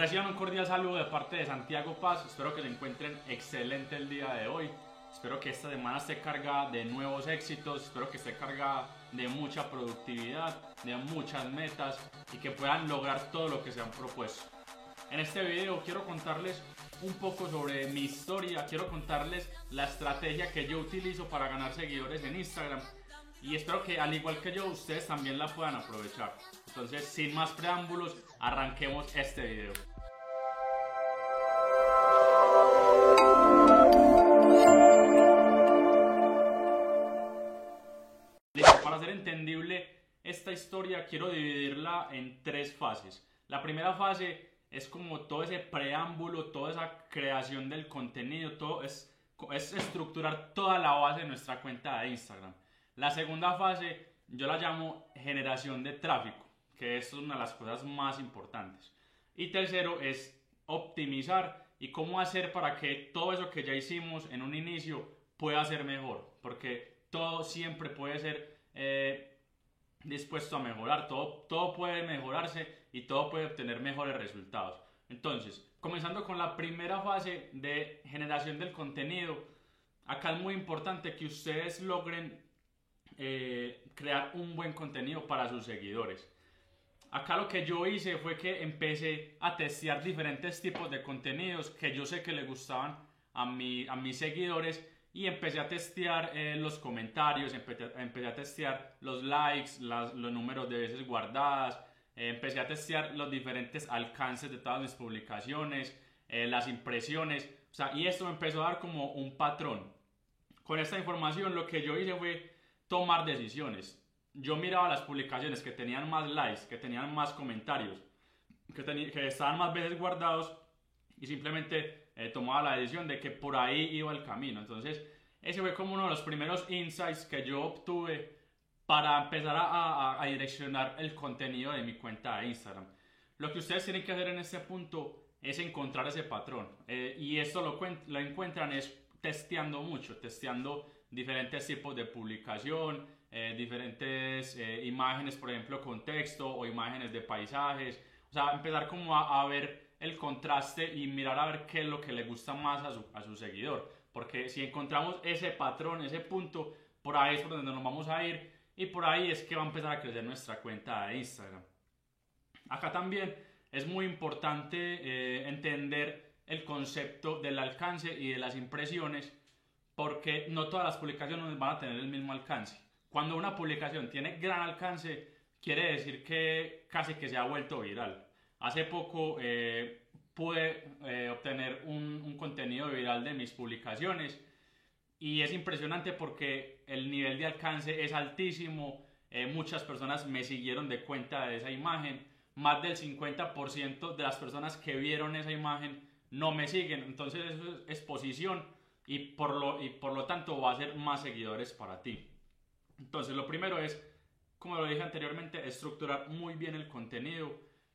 Reciban un cordial saludo de parte de Santiago Paz. Espero que se encuentren excelente el día de hoy. Espero que esta semana esté cargada de nuevos éxitos. Espero que esté cargada de mucha productividad, de muchas metas y que puedan lograr todo lo que se han propuesto. En este video quiero contarles un poco sobre mi historia. Quiero contarles la estrategia que yo utilizo para ganar seguidores en Instagram. Y espero que al igual que yo, ustedes también la puedan aprovechar. Entonces, sin más preámbulos, arranquemos este video. Esta historia, quiero dividirla en tres fases. La primera fase es como todo ese preámbulo, toda esa creación del contenido, todo es, es estructurar toda la base de nuestra cuenta de Instagram. La segunda fase yo la llamo generación de tráfico que es una de las cosas más importantes. Y tercero es optimizar y cómo hacer para que todo eso que ya hicimos en un inicio pueda ser mejor, porque todo siempre puede ser eh, dispuesto a mejorar, todo, todo puede mejorarse y todo puede obtener mejores resultados. Entonces, comenzando con la primera fase de generación del contenido, acá es muy importante que ustedes logren eh, crear un buen contenido para sus seguidores. Acá lo que yo hice fue que empecé a testear diferentes tipos de contenidos que yo sé que le gustaban a, mi, a mis seguidores y empecé a testear eh, los comentarios, empecé, a testear los likes, los números de veces guardadas, eh, empecé a testear los diferentes alcances de todas mis publicaciones, eh, las impresiones, o sea, y esto me empezó a dar como un patrón. Con esta información lo que yo hice fue tomar decisiones yo miraba las publicaciones que tenían más likes, que tenían más comentarios, que, que estaban más veces guardados y simplemente eh, tomaba la decisión de que por ahí iba el camino. Entonces, ese fue como uno de los primeros insights que yo obtuve para empezar a, direccionar el contenido de mi cuenta de Instagram. Lo que ustedes tienen que hacer en este punto es encontrar ese patrón. Eh, y esto lo, lo encuentran es testeando mucho, testeando diferentes tipos de publicación, eh, diferentes eh, imágenes, por ejemplo, con texto o imágenes de paisajes. O sea, empezar como a, ver el contraste y mirar a ver qué es lo que le gusta más a su, a su seguidor. Porque si encontramos ese patrón, ese punto, por ahí es por donde nos vamos a ir y por ahí es que va a empezar a crecer nuestra cuenta de Instagram. Acá también es muy importante eh, entender el concepto del alcance y de las impresiones porque no todas las publicaciones van a tener el mismo alcance. Cuando una publicación tiene gran alcance, quiere decir que casi que se ha vuelto viral. Hace poco eh, pude eh, obtener un, contenido viral de mis publicaciones y es impresionante porque el nivel de alcance es altísimo. Eh, muchas personas me siguieron de cuenta de esa imagen. Más del 50% de las personas que vieron esa imagen no me siguen. Entonces eso es exposición y por lo, y por lo tanto va a ser más seguidores para ti. Entonces, lo primero es, como lo dije anteriormente, estructurar muy bien el contenido,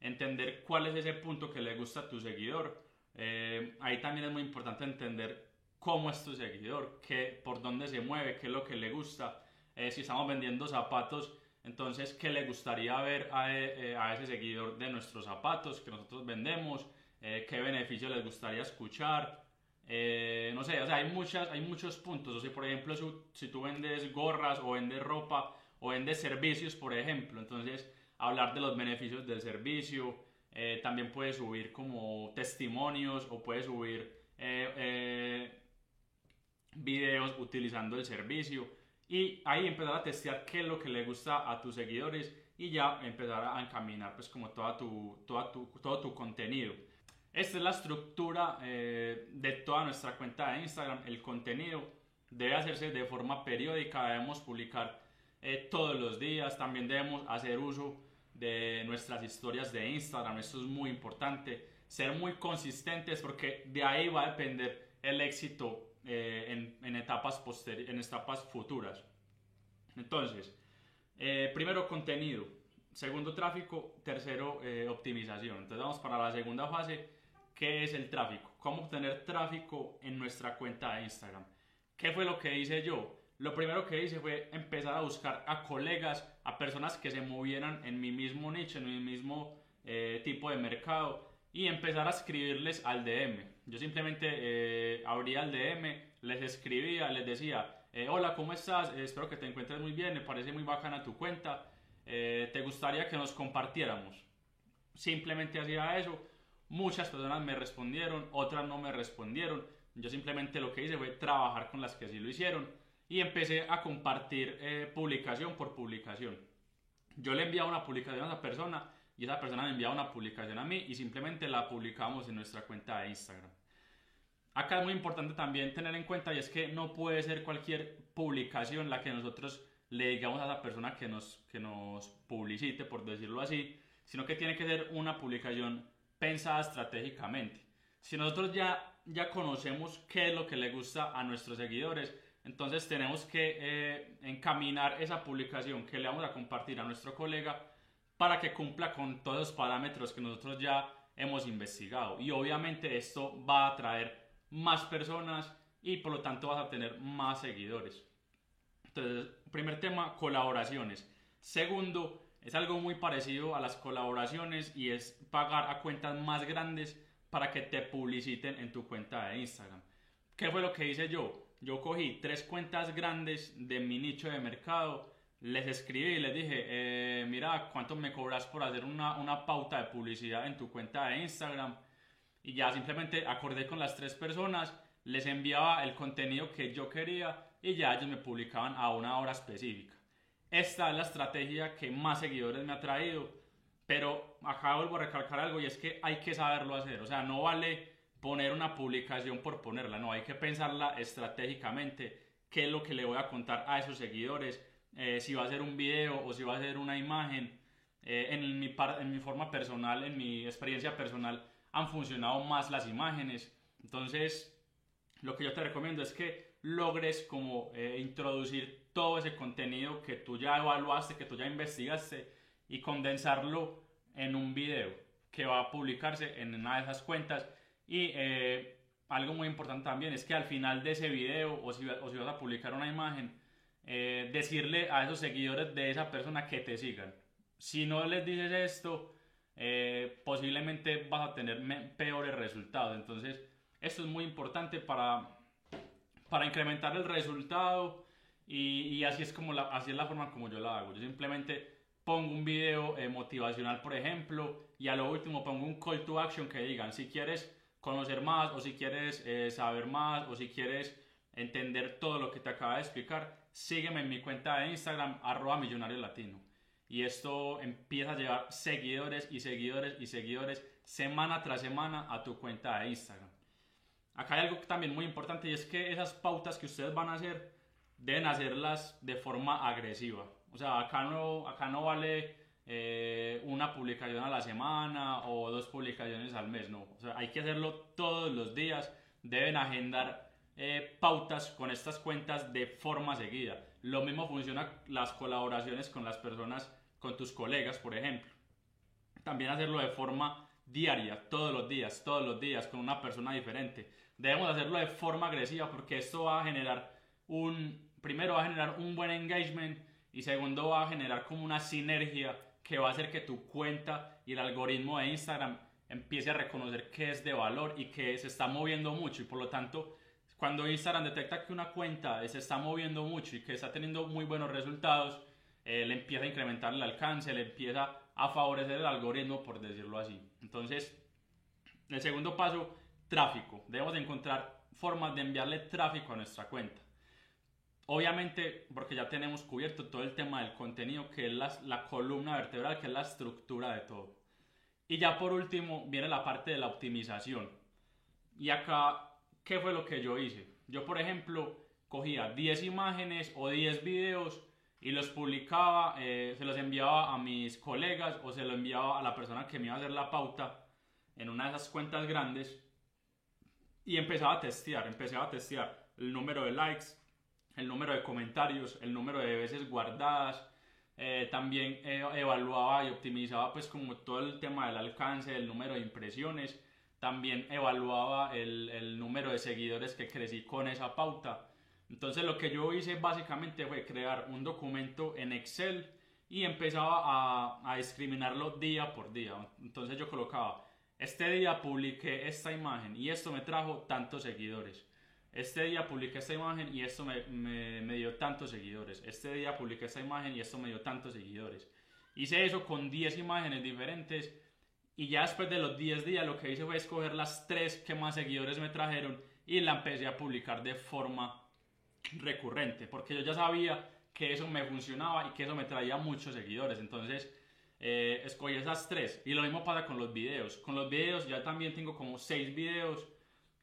entender cuál es ese punto que le gusta a tu seguidor. Eh, ahí también es muy importante entender cómo es tu seguidor, qué, por dónde se mueve, qué es lo que le gusta. Eh, si estamos vendiendo zapatos, entonces, ¿qué le gustaría ver a, eh, a, ese seguidor de nuestros zapatos que nosotros vendemos? ¿Qué beneficio les gustaría escuchar? Eh, no sé, o sea, hay, muchas, hay muchos puntos. O sea, por ejemplo, si, tú vendes gorras o vendes ropa o vendes servicios, por ejemplo, entonces hablar de los beneficios del servicio. Eh, también puedes subir como testimonios o puedes subir eh, videos utilizando el servicio. Y ahí empezar a testear qué es lo que le gusta a tus seguidores y ya empezar a encaminar pues como toda tu, toda tu, todo tu contenido. Esta es la estructura eh, de toda nuestra cuenta de Instagram. El contenido debe hacerse de forma periódica, debemos publicar eh, todos los días, también debemos hacer uso de nuestras historias de Instagram. Esto es muy importante, ser muy consistentes porque de ahí va a depender el éxito eh, en, etapas en etapas futuras. Entonces, primero contenido, segundo tráfico, tercero optimización. Entonces vamos para la segunda fase ¿Qué es el tráfico? ¿Cómo obtener tráfico en nuestra cuenta de Instagram? ¿Qué fue lo que hice yo? Lo primero que hice fue empezar a buscar a colegas, a personas que se movieran en mi mismo nicho, en mi mismo eh, tipo de mercado y empezar a escribirles al DM. Yo simplemente eh, abría el DM, les escribía, les decía, eh, hola, ¿cómo estás? Eh, espero que te encuentres muy bien, me parece muy bacana tu cuenta, ¿te gustaría que nos compartiéramos? Simplemente hacía eso, muchas personas me respondieron, otras no me respondieron, yo simplemente lo que hice fue trabajar con las que sí lo hicieron y empecé a compartir publicación por publicación. Yo le enviaba una publicación a esa persona y esa persona me enviaba una publicación a mí y simplemente la publicamos en nuestra cuenta de Instagram. Acá es muy importante también tener en cuenta y es que no puede ser cualquier publicación la que nosotros le digamos a esa persona que nos, que nos publicite, por decirlo así, sino que tiene que ser una publicación pensada estratégicamente. Si nosotros ya, ya conocemos qué es lo que le gusta a nuestros seguidores, entonces tenemos que eh, encaminar esa publicación que le vamos a compartir a nuestro colega para que cumpla con todos los parámetros que nosotros ya hemos investigado. Y obviamente esto va a atraer más personas y por lo tanto vas a tener más seguidores. Entonces, primer tema, colaboraciones. Segundo, es algo muy parecido a las colaboraciones y es pagar a cuentas más grandes para que te publiciten en tu cuenta de Instagram. ¿Qué fue lo que hice yo? Yo cogí tres cuentas grandes de mi nicho de mercado les escribí y les dije, eh, mira, ¿cuánto me cobras por hacer una, una, pauta de publicidad en tu cuenta de Instagram? Y ya simplemente acordé con las tres personas, les enviaba el contenido que yo quería y ya ellos me publicaban a una hora específica. Esta es la estrategia que más seguidores me ha traído, pero acá vuelvo a recalcar algo y es que hay que saberlo hacer, o sea, no vale poner una publicación por ponerla, no, hay que pensarla estratégicamente, qué es lo que le voy a contar a esos seguidores, eh, si va a ser un video o si va a ser una imagen. Eh, en, mi en mi forma personal, en mi experiencia personal, han funcionado más las imágenes. Entonces, lo que yo te recomiendo es que logres como eh, introducir todo ese contenido que tú ya evaluaste, que tú ya investigaste y condensarlo en un video que va a publicarse en una de esas cuentas. Y algo muy importante también es que al final de ese video o si, o si vas a publicar una imagen, eh, decirle a esos seguidores de esa persona que te sigan. Si no les dices esto, eh, posiblemente vas a tener peores resultados. Entonces, esto es muy importante para, para incrementar el resultado y, así, es como la, así es la forma como yo la hago. Yo simplemente pongo un video eh, motivacional, por ejemplo, y a lo último pongo un call to action que digan si quieres conocer más o si quieres saber más o si quieres entender todo lo que te acaba de explicar, sígueme en mi cuenta de Instagram, arroba millonario latino. Y esto empieza a llevar seguidores y seguidores y seguidores semana tras semana a tu cuenta de Instagram. Acá hay algo también muy importante y es que esas pautas que ustedes van a hacer deben hacerlas de forma agresiva. O sea, acá no, acá no vale eh, una publicación a la semana o dos publicaciones al mes, no. O sea, hay que hacerlo todos los días. Deben agendar eh, pautas con estas cuentas de forma seguida. Lo mismo funciona las colaboraciones con las personas, con tus colegas, por ejemplo. También hacerlo de forma diaria, todos los días, todos los días, con una persona diferente. Debemos hacerlo de forma agresiva porque esto va a generar un, primero va a generar un buen engagement y segundo va a generar como una sinergia que va a hacer que tu cuenta y el algoritmo de Instagram empiece a reconocer que es de valor y que se está moviendo mucho y por lo tanto cuando Instagram detecta que una cuenta se está moviendo mucho y que está teniendo muy buenos resultados, eh, le empieza a incrementar el alcance, le empieza a favorecer el algoritmo, por decirlo así. Entonces, el segundo paso, tráfico. Debemos encontrar formas de enviarle tráfico a nuestra cuenta. Obviamente, porque ya tenemos cubierto todo el tema del contenido, que es la, columna vertebral, que es la estructura de todo. Y ya por último, viene la parte de la optimización. Y acá ¿qué fue lo que yo hice? Yo, por ejemplo, cogía 10 imágenes o 10 videos y los publicaba, eh, se los enviaba a mis colegas o se los enviaba a la persona que me iba a hacer la pauta en una de esas cuentas grandes y empezaba a testear, empezaba a testear el número de likes, el número de comentarios, el número de veces guardadas, eh, también eh, evaluaba y optimizaba pues como todo el tema del alcance, el número de impresiones también evaluaba el, el, número de seguidores que crecí con esa pauta. Entonces lo que yo hice básicamente fue crear un documento en Excel y empezaba a, a discriminarlo día por día. Entonces yo colocaba este día publiqué esta imagen y esto me trajo tantos seguidores. Este día publiqué esta imagen y esto me, dio tantos seguidores. Este día publiqué esta imagen y esto me dio tantos seguidores. Hice eso con 10 imágenes diferentes y ya después de los 10 días lo que hice fue escoger las 3 que más seguidores me trajeron y la empecé a publicar de forma recurrente porque yo ya sabía que eso me funcionaba y que eso me traía muchos seguidores. Entonces eh, escogí esas 3 y lo mismo pasa con los videos. Con los videos ya también tengo como 6 videos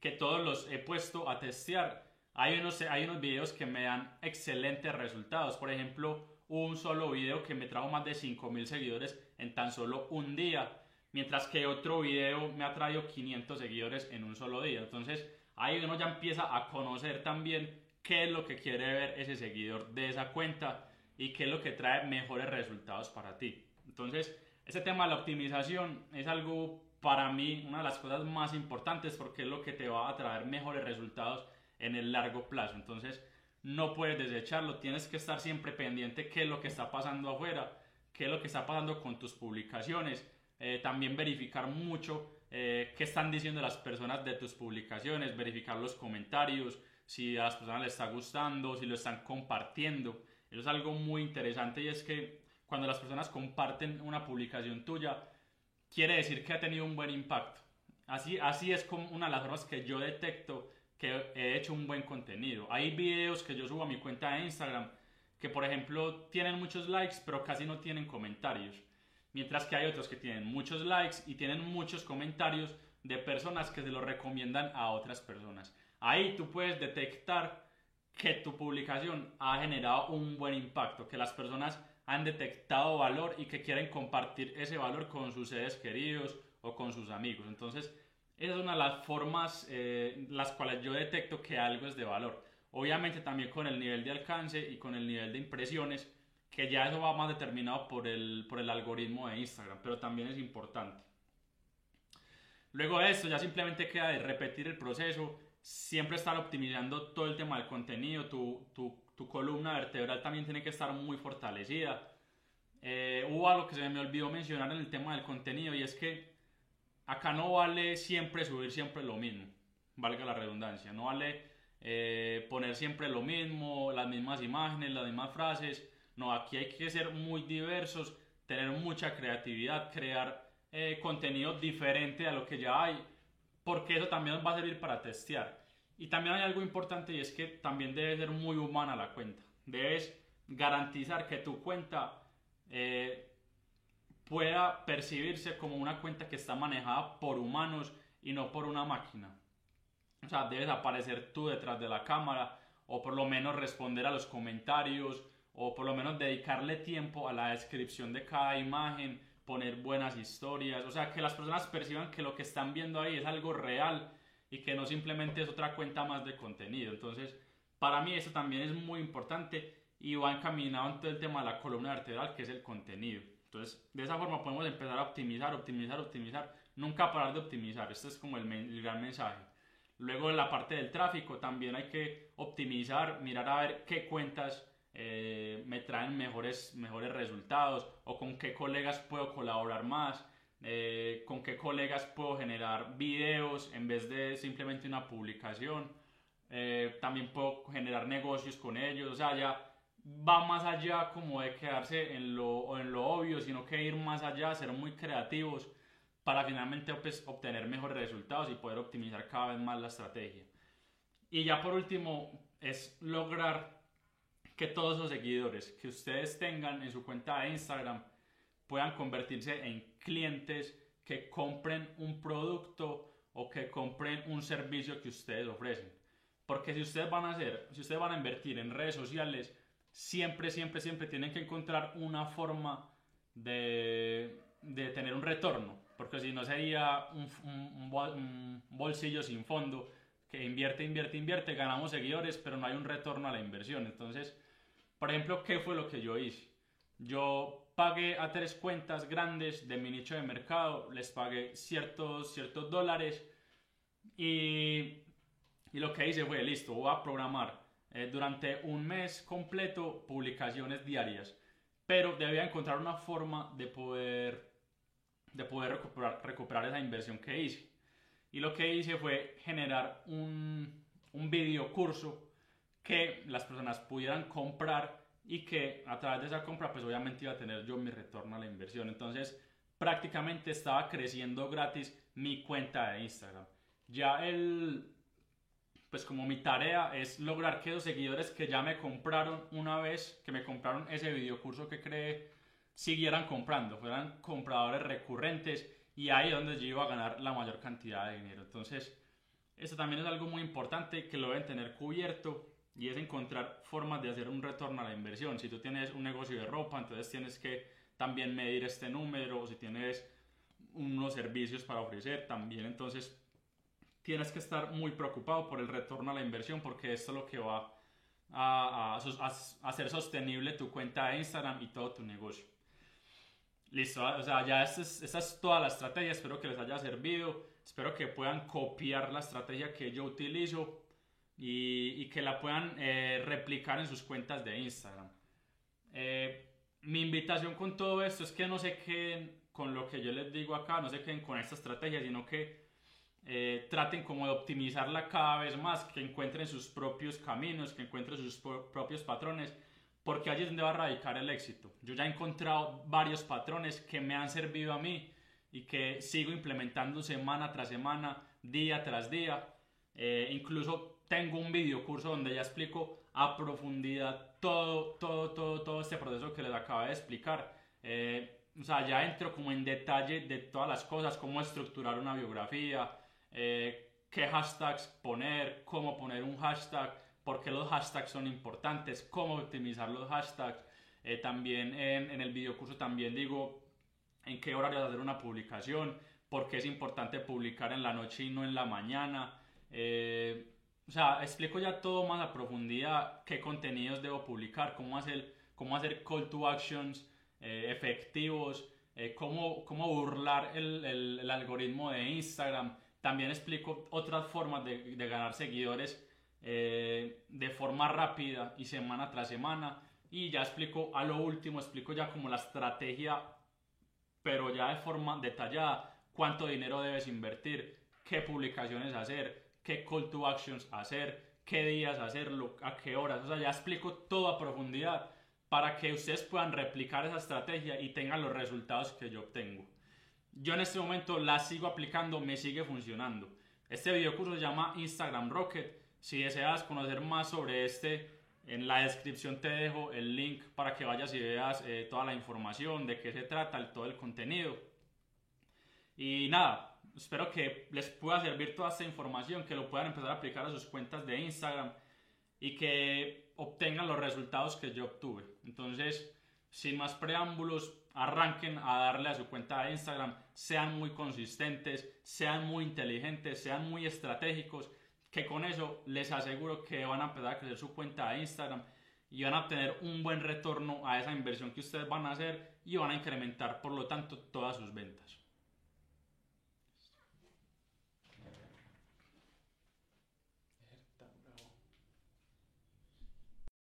que todos los he puesto a testear. Hay unos, hay unos videos que me dan excelentes resultados. Por ejemplo, un solo video que me trajo más de 5000 seguidores en tan solo un día. Mientras que otro video me ha traído 500 seguidores en un solo día. Entonces ahí uno ya empieza a conocer también qué es lo que quiere ver ese seguidor de esa cuenta y qué es lo que trae mejores resultados para ti. Entonces, ese tema de la optimización es algo para mí una de las cosas más importantes porque es lo que te va a traer mejores resultados en el largo plazo. Entonces, no puedes desecharlo, tienes que estar siempre pendiente qué es lo que está pasando afuera, qué es lo que está pasando con tus publicaciones, eh, también verificar mucho eh, qué están diciendo las personas de tus publicaciones, verificar los comentarios, si a las personas les está gustando, si lo están compartiendo. Eso es algo muy interesante y es que cuando las personas comparten una publicación tuya, quiere decir que ha tenido un buen impacto. Así, así es como una de las formas que yo detecto que he hecho un buen contenido. Hay videos que yo subo a mi cuenta de Instagram que, por ejemplo, tienen muchos likes, pero casi no tienen comentarios. Mientras que hay otros que tienen muchos likes y tienen muchos comentarios de personas que se lo recomiendan a otras personas. Ahí tú puedes detectar que tu publicación ha generado un buen impacto, que las personas han detectado valor y que quieren compartir ese valor con sus seres queridos o con sus amigos. Entonces, esa es una de las formas eh, las cuales yo detecto que algo es de valor. Obviamente también con el nivel de alcance y con el nivel de impresiones, que ya eso va más determinado por el, por el algoritmo de Instagram, pero también es importante. Luego de esto ya simplemente queda de repetir el proceso, siempre estar optimizando todo el tema del contenido, tu, tu tu columna vertebral también tiene que estar muy fortalecida. Eh, hubo algo que se me olvidó mencionar en el tema del contenido y es que acá no vale siempre subir siempre lo mismo, valga la redundancia, no vale eh, poner siempre lo mismo, las mismas imágenes, las mismas frases, no, aquí hay que ser muy diversos, tener mucha creatividad, crear eh, contenido diferente a lo que ya hay, porque eso también nos va a servir para testear. Y también hay algo importante y es que también debe ser muy humana la cuenta. Debes garantizar que tu cuenta eh, pueda percibirse como una cuenta que está manejada por humanos y no por una máquina. O sea, debes aparecer tú detrás de la cámara o por lo menos responder a los comentarios o por lo menos dedicarle tiempo a la descripción de cada imagen, poner buenas historias, o sea, que las personas perciban que lo que están viendo ahí es algo real y que no simplemente es otra cuenta más de contenido. Entonces, para mí eso también es muy importante y va encaminado en todo el tema de la columna vertebral, que es el contenido. Entonces, de esa forma podemos empezar a optimizar, optimizar, optimizar, nunca parar de optimizar. Este es como el, gran mensaje. Luego, en la parte del tráfico, también hay que optimizar, mirar a ver qué cuentas eh, me traen mejores, mejores resultados o con qué colegas puedo colaborar más eh, con qué colegas puedo generar videos en vez de simplemente una publicación. Eh, también puedo generar negocios con ellos, o sea, ya va más allá como de quedarse en lo, en lo obvio, sino que ir más allá, ser muy creativos para finalmente pues, obtener mejores resultados y poder optimizar cada vez más la estrategia. Y ya por último es lograr que todos los seguidores que ustedes tengan en su cuenta de Instagram puedan convertirse en clientes que compren un producto o que compren un servicio que ustedes ofrecen. Porque si ustedes van a hacer, si ustedes van a invertir en redes sociales, siempre, siempre, siempre tienen que encontrar una forma de, de tener un retorno. Porque si no sería un, un bolsillo sin fondo que invierte, invierte, invierte, ganamos seguidores, pero no hay un retorno a la inversión. Entonces, por ejemplo, ¿qué fue lo que yo hice? Yo pagué a tres cuentas grandes de mi nicho de mercado, les pagué ciertos, ciertos dólares y, y lo que hice fue, listo, voy a programar eh, durante un mes completo publicaciones diarias, pero debía encontrar una forma de poder de poder recuperar, recuperar esa inversión que hice. Y lo que hice fue generar un, un video curso que las personas pudieran comprar y que a través de esa compra pues obviamente iba a tener yo mi retorno a la inversión. Entonces prácticamente estaba creciendo gratis mi cuenta de Instagram. Ya el, pues como mi tarea es lograr que los seguidores que ya me compraron una vez, que me compraron ese video curso que creé, siguieran comprando, fueran compradores recurrentes y ahí es donde yo iba a ganar la mayor cantidad de dinero. Entonces, eso también es algo muy importante que lo deben tener cubierto y es encontrar formas de hacer un retorno a la inversión. Si tú tienes un negocio de ropa, entonces tienes que también medir este número, o si tienes unos servicios para ofrecer, también entonces tienes que estar muy preocupado por el retorno a la inversión porque esto es lo que va a, hacer sostenible tu cuenta de Instagram y todo tu negocio. Listo, o sea, ya esta es, es toda la estrategia, espero que les haya servido, espero que puedan copiar la estrategia que yo utilizo y, que la puedan eh, replicar en sus cuentas de Instagram. Eh, mi invitación con todo esto es que no se queden con lo que yo les digo acá, no se queden con esta estrategia, sino que eh, traten como de optimizarla cada vez más, que encuentren sus propios caminos, que encuentren sus propios patrones, porque allí es donde va a radicar el éxito. Yo ya he encontrado varios patrones que me han servido a mí y que sigo implementando semana tras semana, día tras día. Eh, incluso tengo un video curso donde ya explico a profundidad todo, todo, todo, todo este proceso que les acabo de explicar. Eh, o sea, ya entro como en detalle de todas las cosas, cómo estructurar una biografía, eh, qué hashtags poner, cómo poner un hashtag, por qué los hashtags son importantes, cómo optimizar los hashtags. Eh, también en, en, el videocurso también digo en qué horario hacer una publicación, por qué es importante publicar en la noche y no en la mañana. Eh, o sea, explico ya todo más a profundidad, qué contenidos debo publicar, cómo hacer, cómo hacer call to actions efectivos, cómo, cómo burlar el, el, el algoritmo de Instagram también explico otras formas de, ganar seguidores eh, de forma rápida y semana tras semana. Y ya explico, a lo último, explico ya como la estrategia, pero ya de forma detallada, cuánto dinero debes invertir, qué publicaciones hacer, qué call to actions hacer, qué días hacerlo, a qué horas. O sea, ya explico todo a profundidad para que ustedes puedan replicar esa estrategia y tengan los resultados que yo obtengo. Yo en este momento la sigo aplicando, me sigue funcionando. Este video curso se llama Instagram Rocket. Si deseas conocer más sobre este, en la descripción te dejo el link para que vayas y veas eh, toda la información, de qué se trata, todo el contenido. Y nada, espero que les pueda servir toda esta información, que lo puedan empezar a aplicar a sus cuentas de Instagram y que obtengan los resultados que yo obtuve. Entonces, sin más preámbulos, arranquen a darle a su cuenta de Instagram, sean muy consistentes, sean muy inteligentes, sean muy estratégicos, que con eso les aseguro que van a empezar a crecer su cuenta de Instagram y van a obtener un buen retorno a esa inversión que ustedes van a hacer y van a incrementar por lo tanto todas sus ventas.